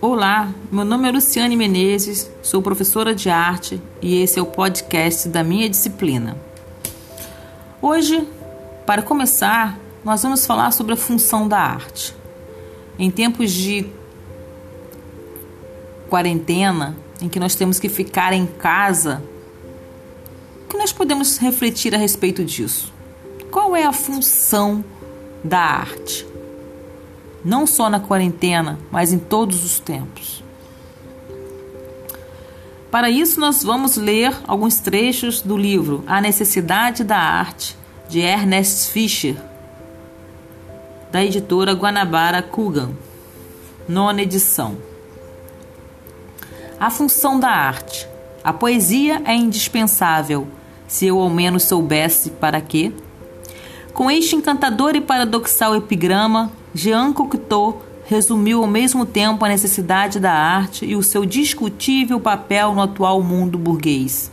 Olá, meu nome é Luciane Menezes, sou professora de arte e esse é o podcast da minha disciplina. Hoje, para começar, nós vamos falar sobre a função da arte. Em tempos de quarentena, em que nós temos que ficar em casa, o que nós podemos refletir a respeito disso? Qual é a função da arte? não só na quarentena, mas em todos os tempos. Para isso, nós vamos ler alguns trechos do livro A Necessidade da Arte, de Ernest Fischer, da editora Guanabara Kugan, nona edição. A função da arte. A poesia é indispensável, se eu ao menos soubesse para quê. Com este encantador e paradoxal epigrama, Jean Cocteau resumiu ao mesmo tempo a necessidade da arte e o seu discutível papel no atual mundo burguês.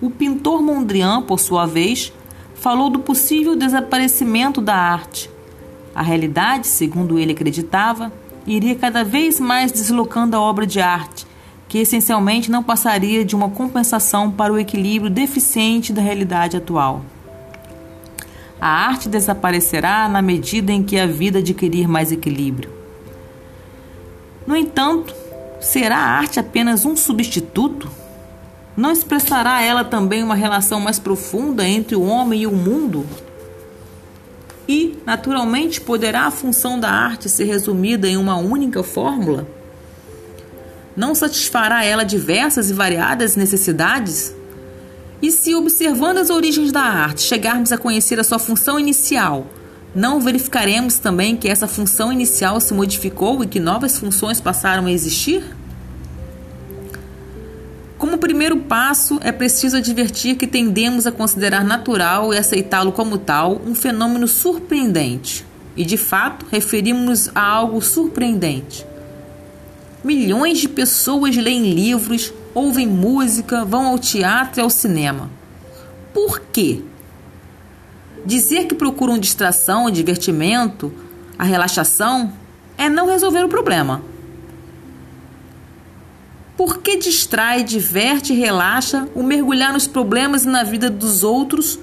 O pintor Mondrian, por sua vez, falou do possível desaparecimento da arte. A realidade, segundo ele acreditava, iria cada vez mais deslocando a obra de arte, que essencialmente não passaria de uma compensação para o equilíbrio deficiente da realidade atual. A arte desaparecerá na medida em que a vida adquirir mais equilíbrio. No entanto, será a arte apenas um substituto? Não expressará ela também uma relação mais profunda entre o homem e o mundo? E, naturalmente, poderá a função da arte ser resumida em uma única fórmula? Não satisfará ela diversas e variadas necessidades? E se, observando as origens da arte, chegarmos a conhecer a sua função inicial, não verificaremos também que essa função inicial se modificou e que novas funções passaram a existir? Como primeiro passo, é preciso advertir que tendemos a considerar natural e aceitá-lo como tal um fenômeno surpreendente. E de fato, referimos-nos a algo surpreendente. Milhões de pessoas leem livros, ouvem música, vão ao teatro e ao cinema. Por quê? Dizer que procuram distração, divertimento, a relaxação é não resolver o problema. Por que distrai, diverte e relaxa o mergulhar nos problemas e na vida dos outros,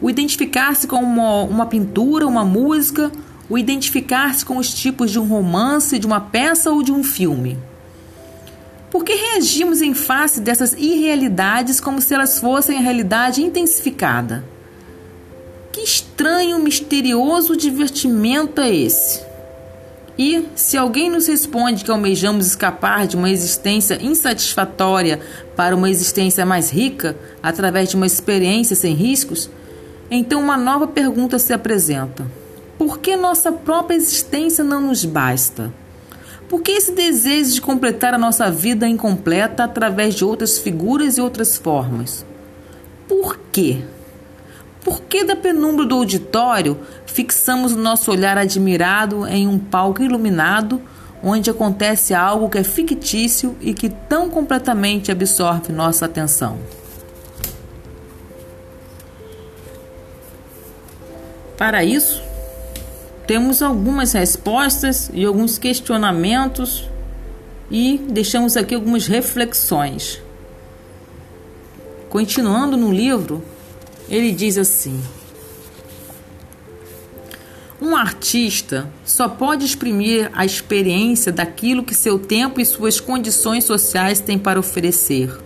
o identificar-se com uma, uma pintura, uma música, o identificar-se com os tipos de um romance, de uma peça ou de um filme? Por que reagimos em face dessas irrealidades como se elas fossem a realidade intensificada? Que estranho, misterioso divertimento é esse? E, se alguém nos responde que almejamos escapar de uma existência insatisfatória para uma existência mais rica, através de uma experiência sem riscos, então uma nova pergunta se apresenta: por que nossa própria existência não nos basta? Por que esse desejo de completar a nossa vida incompleta através de outras figuras e outras formas? Por quê? Por que da penumbra do auditório fixamos o nosso olhar admirado em um palco iluminado onde acontece algo que é fictício e que tão completamente absorve nossa atenção? Para isso, temos algumas respostas e alguns questionamentos e deixamos aqui algumas reflexões. Continuando no livro, ele diz assim: Um artista só pode exprimir a experiência daquilo que seu tempo e suas condições sociais têm para oferecer.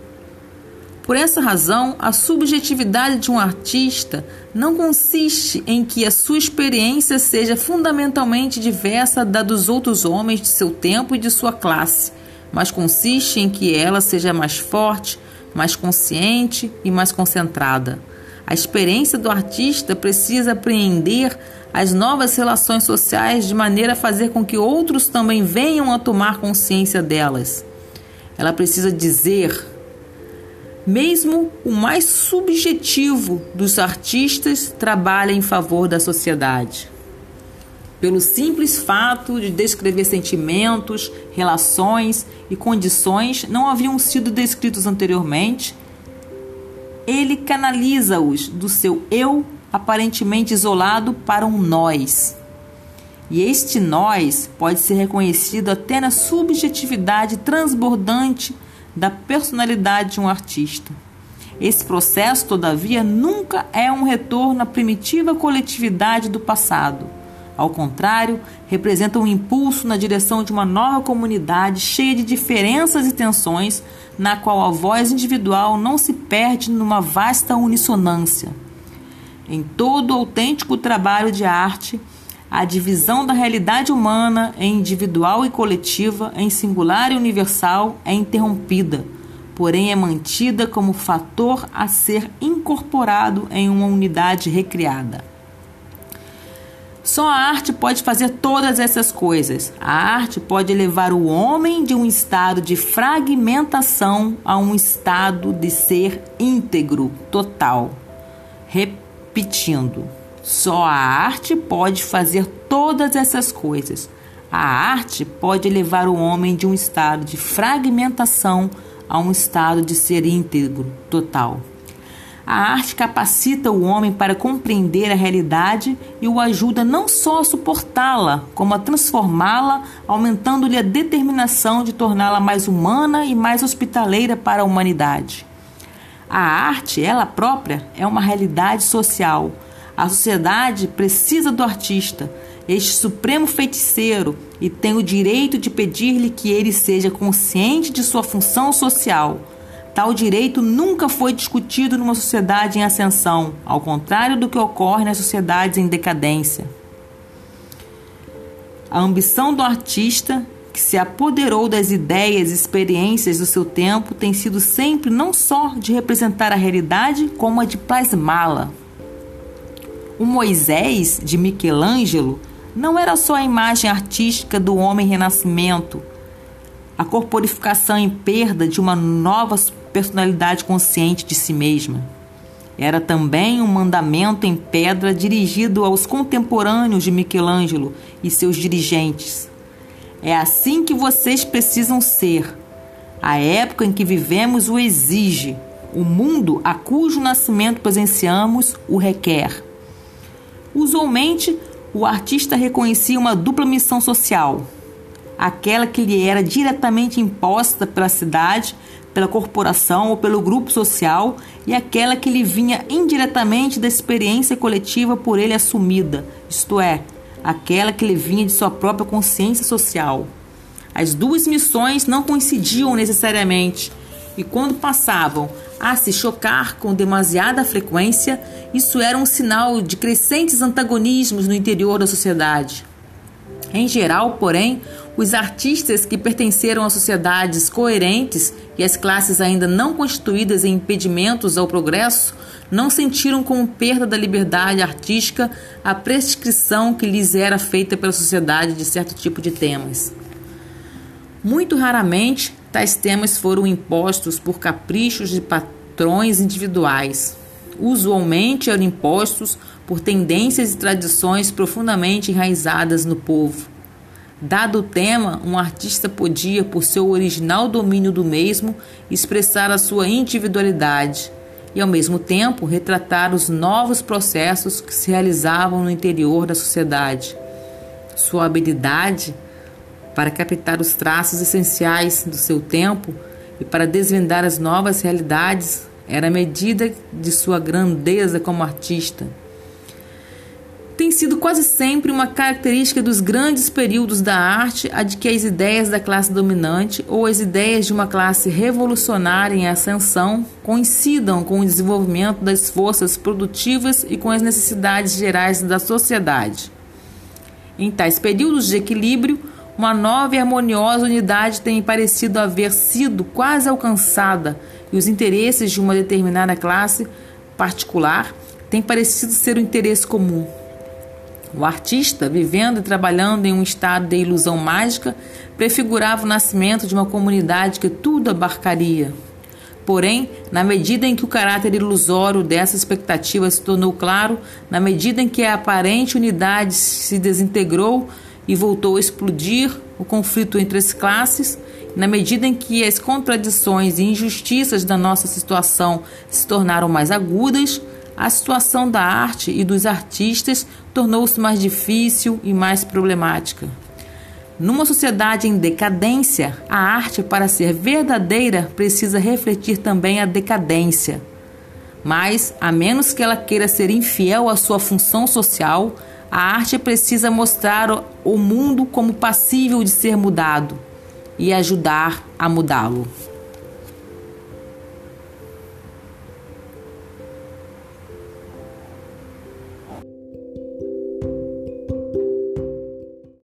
Por essa razão, a subjetividade de um artista não consiste em que a sua experiência seja fundamentalmente diversa da dos outros homens de seu tempo e de sua classe, mas consiste em que ela seja mais forte, mais consciente e mais concentrada. A experiência do artista precisa apreender as novas relações sociais de maneira a fazer com que outros também venham a tomar consciência delas. Ela precisa dizer mesmo o mais subjetivo dos artistas trabalha em favor da sociedade. Pelo simples fato de descrever sentimentos, relações e condições não haviam sido descritos anteriormente, ele canaliza-os do seu eu aparentemente isolado para um nós. E este nós pode ser reconhecido até na subjetividade transbordante da personalidade de um artista. Esse processo, todavia, nunca é um retorno à primitiva coletividade do passado. Ao contrário, representa um impulso na direção de uma nova comunidade cheia de diferenças e tensões, na qual a voz individual não se perde numa vasta unissonância. Em todo autêntico trabalho de arte, a divisão da realidade humana em individual e coletiva, em singular e universal, é interrompida, porém é mantida como fator a ser incorporado em uma unidade recriada. Só a arte pode fazer todas essas coisas. A arte pode levar o homem de um estado de fragmentação a um estado de ser íntegro, total. Repetindo, só a arte pode fazer todas essas coisas. A arte pode levar o homem de um estado de fragmentação a um estado de ser íntegro, total. A arte capacita o homem para compreender a realidade e o ajuda não só a suportá-la, como a transformá-la, aumentando-lhe a determinação de torná-la mais humana e mais hospitaleira para a humanidade. A arte, ela própria, é uma realidade social a sociedade precisa do artista, este supremo feiticeiro, e tem o direito de pedir-lhe que ele seja consciente de sua função social. Tal direito nunca foi discutido numa sociedade em ascensão, ao contrário do que ocorre nas sociedades em decadência. A ambição do artista, que se apoderou das ideias e experiências do seu tempo, tem sido sempre não só de representar a realidade, como a de plasmá-la. O Moisés de Michelangelo não era só a imagem artística do homem renascimento, a corporificação em perda de uma nova personalidade consciente de si mesma. Era também um mandamento em pedra dirigido aos contemporâneos de Michelangelo e seus dirigentes. É assim que vocês precisam ser. A época em que vivemos o exige. O mundo a cujo nascimento presenciamos o requer. Usualmente, o artista reconhecia uma dupla missão social: aquela que lhe era diretamente imposta pela cidade, pela corporação ou pelo grupo social, e aquela que lhe vinha indiretamente da experiência coletiva por ele assumida, isto é, aquela que lhe vinha de sua própria consciência social. As duas missões não coincidiam necessariamente, e quando passavam a se chocar com demasiada frequência, isso era um sinal de crescentes antagonismos no interior da sociedade. Em geral, porém, os artistas que pertenceram a sociedades coerentes e as classes ainda não constituídas em impedimentos ao progresso não sentiram como perda da liberdade artística a prescrição que lhes era feita pela sociedade de certo tipo de temas. Muito raramente Tais temas foram impostos por caprichos de patrões individuais. Usualmente eram impostos por tendências e tradições profundamente enraizadas no povo. Dado o tema, um artista podia, por seu original domínio do mesmo, expressar a sua individualidade e, ao mesmo tempo, retratar os novos processos que se realizavam no interior da sociedade. Sua habilidade para captar os traços essenciais do seu tempo e para desvendar as novas realidades era a medida de sua grandeza como artista. Tem sido quase sempre uma característica dos grandes períodos da arte a de que as ideias da classe dominante ou as ideias de uma classe revolucionária em ascensão coincidam com o desenvolvimento das forças produtivas e com as necessidades gerais da sociedade. Em tais períodos de equilíbrio, uma nova e harmoniosa unidade tem parecido haver sido quase alcançada e os interesses de uma determinada classe particular têm parecido ser o interesse comum. O artista, vivendo e trabalhando em um estado de ilusão mágica, prefigurava o nascimento de uma comunidade que tudo abarcaria. Porém, na medida em que o caráter ilusório dessa expectativa se tornou claro, na medida em que a aparente unidade se desintegrou, e voltou a explodir o conflito entre as classes, na medida em que as contradições e injustiças da nossa situação se tornaram mais agudas, a situação da arte e dos artistas tornou-se mais difícil e mais problemática. Numa sociedade em decadência, a arte, para ser verdadeira, precisa refletir também a decadência. Mas, a menos que ela queira ser infiel à sua função social, a arte precisa mostrar o mundo como passível de ser mudado e ajudar a mudá-lo.